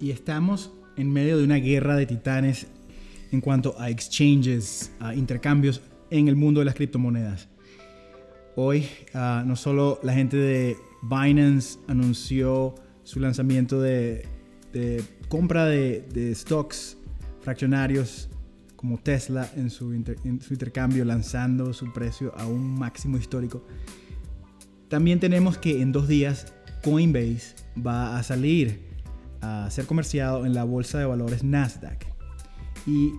y estamos en medio de una guerra de titanes en cuanto a exchanges, a intercambios en el mundo de las criptomonedas. Hoy ah, no solo la gente de Binance anunció su lanzamiento de, compra de, stocks fraccionarios como Tesla en su, en su intercambio, lanzando su precio a un máximo histórico. También tenemos que en dos días Coinbase va a salir a ser comerciado en la bolsa de valores Nasdaq. Y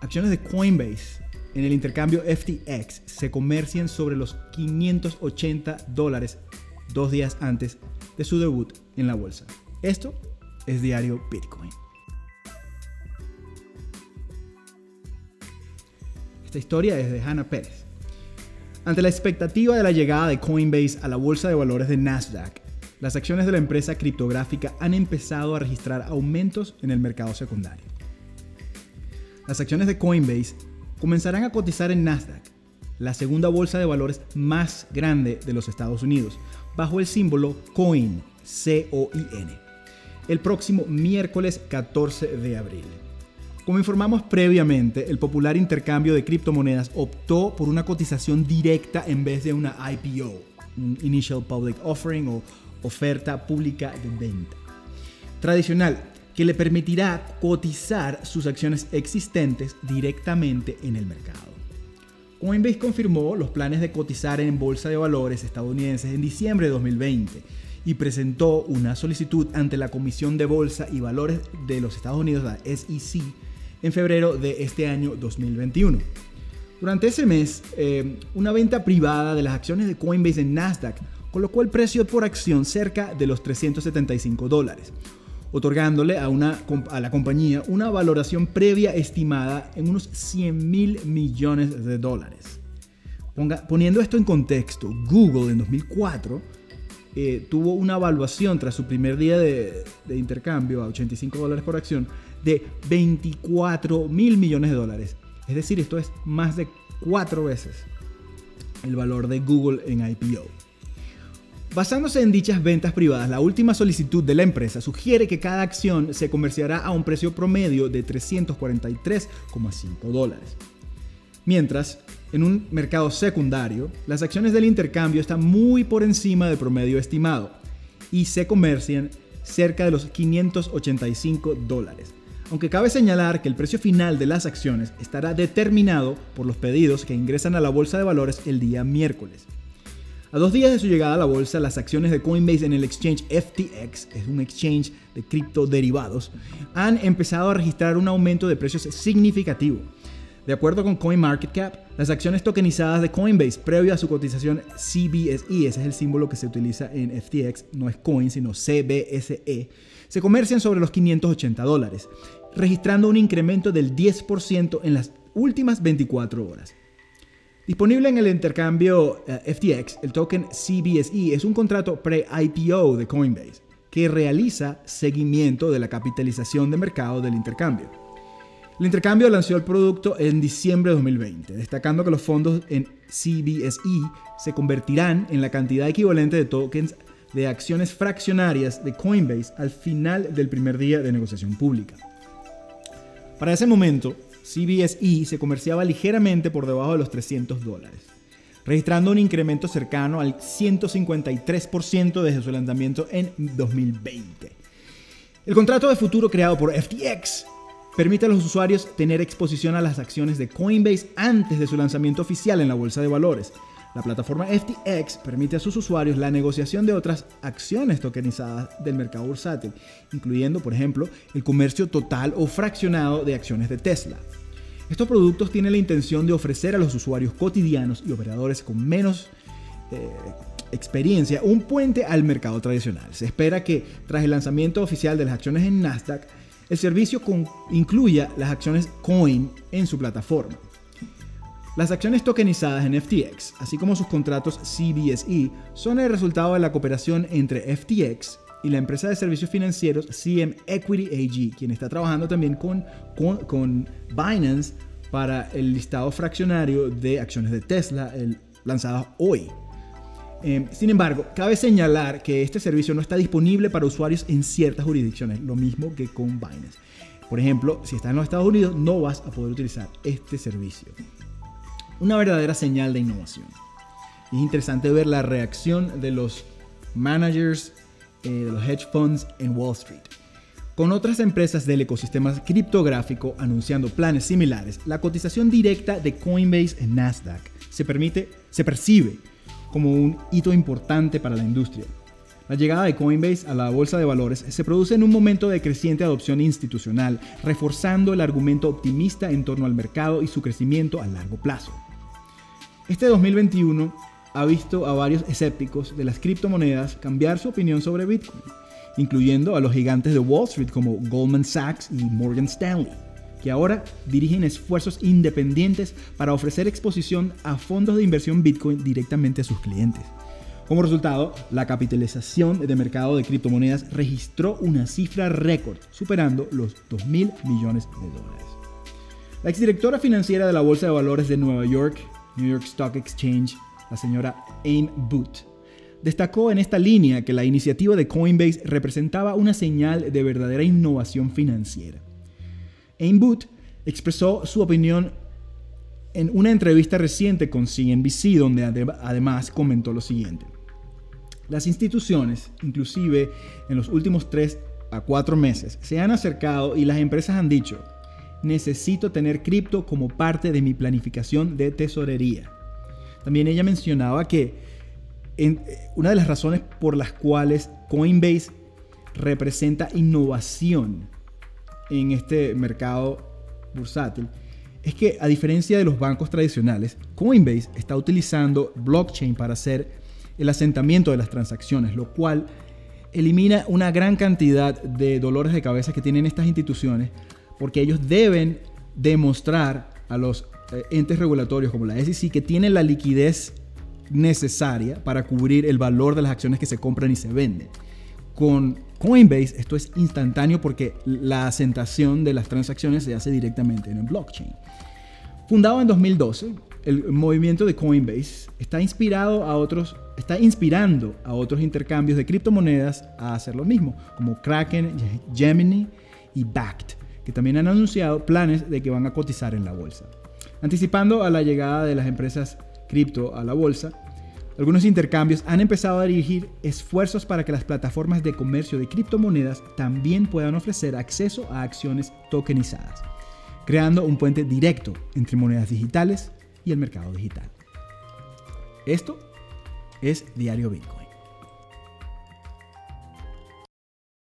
acciones de Coinbase en el intercambio FTX se comercian sobre los 580 dólares dos días antes de su debut en la bolsa. Esto es Diario Bitcoin. Esta historia es de Hannah Pérez. Ante la expectativa de la llegada de Coinbase a la bolsa de valores de Nasdaq, las acciones de la empresa criptográfica han empezado a registrar aumentos en el mercado secundario. Las acciones de Coinbase comenzarán a cotizar en Nasdaq, la segunda bolsa de valores más grande de los Estados Unidos, bajo el símbolo COIN, C-O-I-N, el próximo miércoles 14 de abril. Como informamos previamente, el popular intercambio de criptomonedas optó por una cotización directa en vez de una IPO, un Initial Public Offering o oferta pública de venta. Tradicional, que le permitirá cotizar sus acciones existentes directamente en el mercado. Coinbase confirmó los planes de cotizar en bolsa de valores estadounidenses en diciembre de 2020 y presentó una solicitud ante la Comisión de Bolsa y Valores de los Estados Unidos, la SEC, en febrero de este año 2021. Durante ese mes, eh, una venta privada de las acciones de Coinbase en Nasdaq colocó el precio por acción cerca de los 375 dólares, otorgándole a, una, a la compañía una valoración previa estimada en unos 100 mil millones de dólares. poniendo esto en contexto, Google en 2004 eh, tuvo una evaluación tras su primer día de, de intercambio a 85 dólares por acción de 24 mil millones de dólares. Es decir, esto es más de cuatro veces el valor de Google en IPO. Basándose en dichas ventas privadas, la última solicitud de la empresa sugiere que cada acción se comerciará a un precio promedio de 343,5 dólares. Mientras, en un mercado secundario, las acciones del intercambio están muy por encima del promedio estimado y se comercian cerca de los 585 dólares. Aunque cabe señalar que el precio final de las acciones estará determinado por los pedidos que ingresan a la bolsa de valores el día miércoles. A dos días de su llegada a la bolsa, las acciones de Coinbase en el exchange FTX, es un exchange de criptoderivados, han empezado a registrar un aumento de precios significativo. De acuerdo con CoinMarketCap, las acciones tokenizadas de Coinbase previo a su cotización CBSE, ese es el símbolo que se utiliza en FTX, no es Coin, sino CBSE, se comercian sobre los 580 dólares, registrando un incremento del 10% en las últimas 24 horas. Disponible en el intercambio eh, FTX, el token CBSE es un contrato pre-IPO de Coinbase que realiza seguimiento de la capitalización de mercado del intercambio. El intercambio lanzó el producto en diciembre de 2020, destacando que los fondos en CBSE se convertirán en la cantidad equivalente de tokens de acciones fraccionarias de Coinbase al final del primer día de negociación pública. Para ese momento, CBSE se comerciaba ligeramente por debajo de los 300 dólares, registrando un incremento cercano al 153% desde su lanzamiento en 2020. El contrato de futuro creado por FTX permite a los usuarios tener exposición a las acciones de Coinbase antes de su lanzamiento oficial en la bolsa de valores. La plataforma FTX permite a sus usuarios la negociación de otras acciones tokenizadas del mercado bursátil, incluyendo, por ejemplo, el comercio total o fraccionado de acciones de Tesla. Estos productos tienen la intención de ofrecer a los usuarios cotidianos y operadores con menos eh, experiencia un puente al mercado tradicional. Se espera que tras el lanzamiento oficial de las acciones en Nasdaq, el servicio incluya las acciones Coin en su plataforma. Las acciones tokenizadas en FTX, así como sus contratos CBSE, son el resultado de la cooperación entre FTX y la empresa de servicios financieros CM Equity AG, quien está trabajando también con, con, Binance para el listado fraccionario de acciones de Tesla lanzadas hoy. Eh, sin embargo, cabe señalar que este servicio no está disponible para usuarios en ciertas jurisdicciones, lo mismo que con Binance. Por ejemplo, si estás en los Estados Unidos, no vas a poder utilizar este servicio. Una verdadera señal de innovación. es interesante ver la reacción de los managers eh, de los hedge funds en Wall Street. Con otras empresas del ecosistema criptográfico anunciando planes similares, la cotización directa de Coinbase en Nasdaq se, permite, se percibe como un hito importante para la industria. La llegada de Coinbase a la bolsa de valores se produce en un momento de creciente adopción institucional, reforzando el argumento optimista en torno al mercado y su crecimiento a largo plazo. Este 2021 ha visto a varios escépticos de las criptomonedas cambiar su opinión sobre Bitcoin incluyendo a los gigantes de Wall Street como Goldman Sachs y Morgan Stanley, que ahora dirigen esfuerzos independientes para ofrecer exposición a fondos de inversión Bitcoin directamente a sus clientes. Como resultado, la capitalización de mercado de criptomonedas registró una cifra récord, superando los 2 mil millones de dólares. La exdirectora financiera de la Bolsa de Valores de Nueva York, New York Stock Exchange, la señora Aim Boot, destacó en esta línea que la iniciativa de Coinbase representaba una señal de verdadera innovación financiera. Aim Boot expresó su opinión en una entrevista reciente con CNBC, donde además comentó lo siguiente. Las instituciones, inclusive en los últimos 3 a 4 meses, se han acercado y las empresas han dicho, necesito tener cripto como parte de mi planificación de tesorería. También ella mencionaba que una de las razones por las cuales Coinbase representa innovación en este mercado bursátil es que a diferencia de los bancos tradicionales, Coinbase está utilizando blockchain para hacer el asentamiento de las transacciones, lo cual elimina una gran cantidad de dolores de cabeza que tienen estas instituciones porque ellos deben demostrar a los eh, entes regulatorios como la SEC que tienen la liquidez necesaria para cubrir el valor de las acciones que se compran y se venden. Con Coinbase esto es instantáneo porque la asentación de las transacciones se hace directamente en el blockchain. Fundado en 2012, el movimiento de Coinbase está inspirado a otros inspirando a otros intercambios de criptomonedas a hacer lo mismo, como Kraken, Gemini y Backed, que también han anunciado planes de que van a cotizar en la bolsa. Anticipando a la llegada de las empresas cripto a la bolsa, algunos intercambios han empezado a dirigir esfuerzos para que las plataformas de comercio de criptomonedas también puedan ofrecer acceso a acciones tokenizadas, creando un puente directo entre monedas digitales y el mercado digital. Esto es Diario Bitcoin.